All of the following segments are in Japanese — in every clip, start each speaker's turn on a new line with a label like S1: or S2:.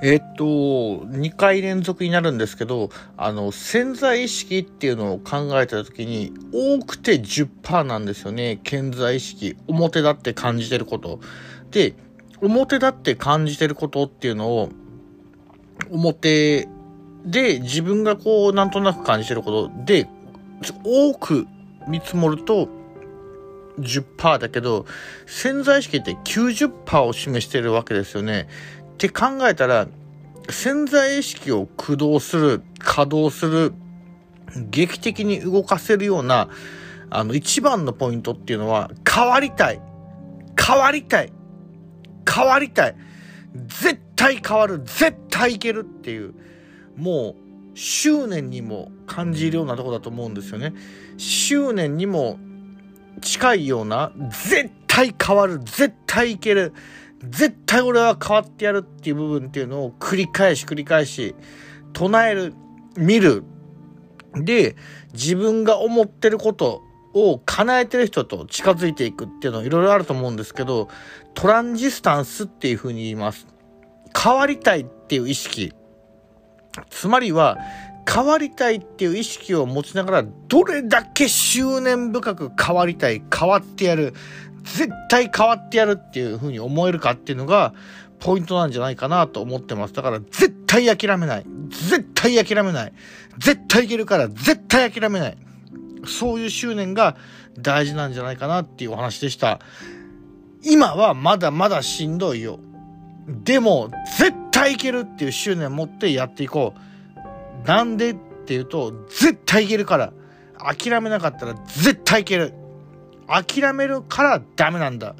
S1: えっと、2回連続になるんですけど、あの、潜在意識っていうのを考えたときに、多くて10%なんですよね。潜在意識。表だって感じてること。で、表だって感じてることっていうのを、表で自分がこう、なんとなく感じてることで、多く見積もると、10%だけど、潜在意識って90%を示してるわけですよね。って考えたら、潜在意識を駆動する、稼働する、劇的に動かせるような、あの、一番のポイントっていうのは、変わりたい。変わりたい。変わりたい。絶対変わる。絶対いけるっていう、もう、執念にも感じるようなとこだと思うんですよね。執念にも近いような、絶対変わる。絶対いける。絶対俺は変わってやるっていう部分っていうのを繰り返し繰り返し唱える、見る。で、自分が思ってることを叶えてる人と近づいていくっていうのいろいろあると思うんですけど、トランジスタンスっていうふうに言います。変わりたいっていう意識。つまりは、変わりたいっていう意識を持ちながら、どれだけ執念深く変わりたい、変わってやる、絶対変わってやるっていう風に思えるかっていうのが、ポイントなんじゃないかなと思ってます。だから絶対諦めない。絶対諦めない。絶対いけるから絶対諦めない。そういう執念が大事なんじゃないかなっていうお話でした。今はまだまだしんどいよ。でも、絶対いけるっていう執念を持ってやっていこう。なんでっていうと、絶対いけるから。諦めなかったら絶対いける。諦めるからダメなんだ。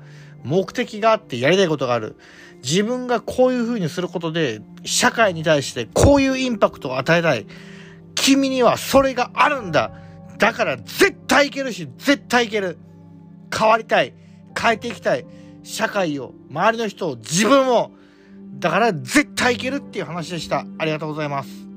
S1: 目的があってやりたいことがある。自分がこういう風にすることで、社会に対してこういうインパクトを与えたい。君にはそれがあるんだ。だから絶対いけるし、絶対いける。変わりたい。変えていきたい。社会を、周りの人を、自分を。だから絶対いけるっていう話でした。ありがとうございます。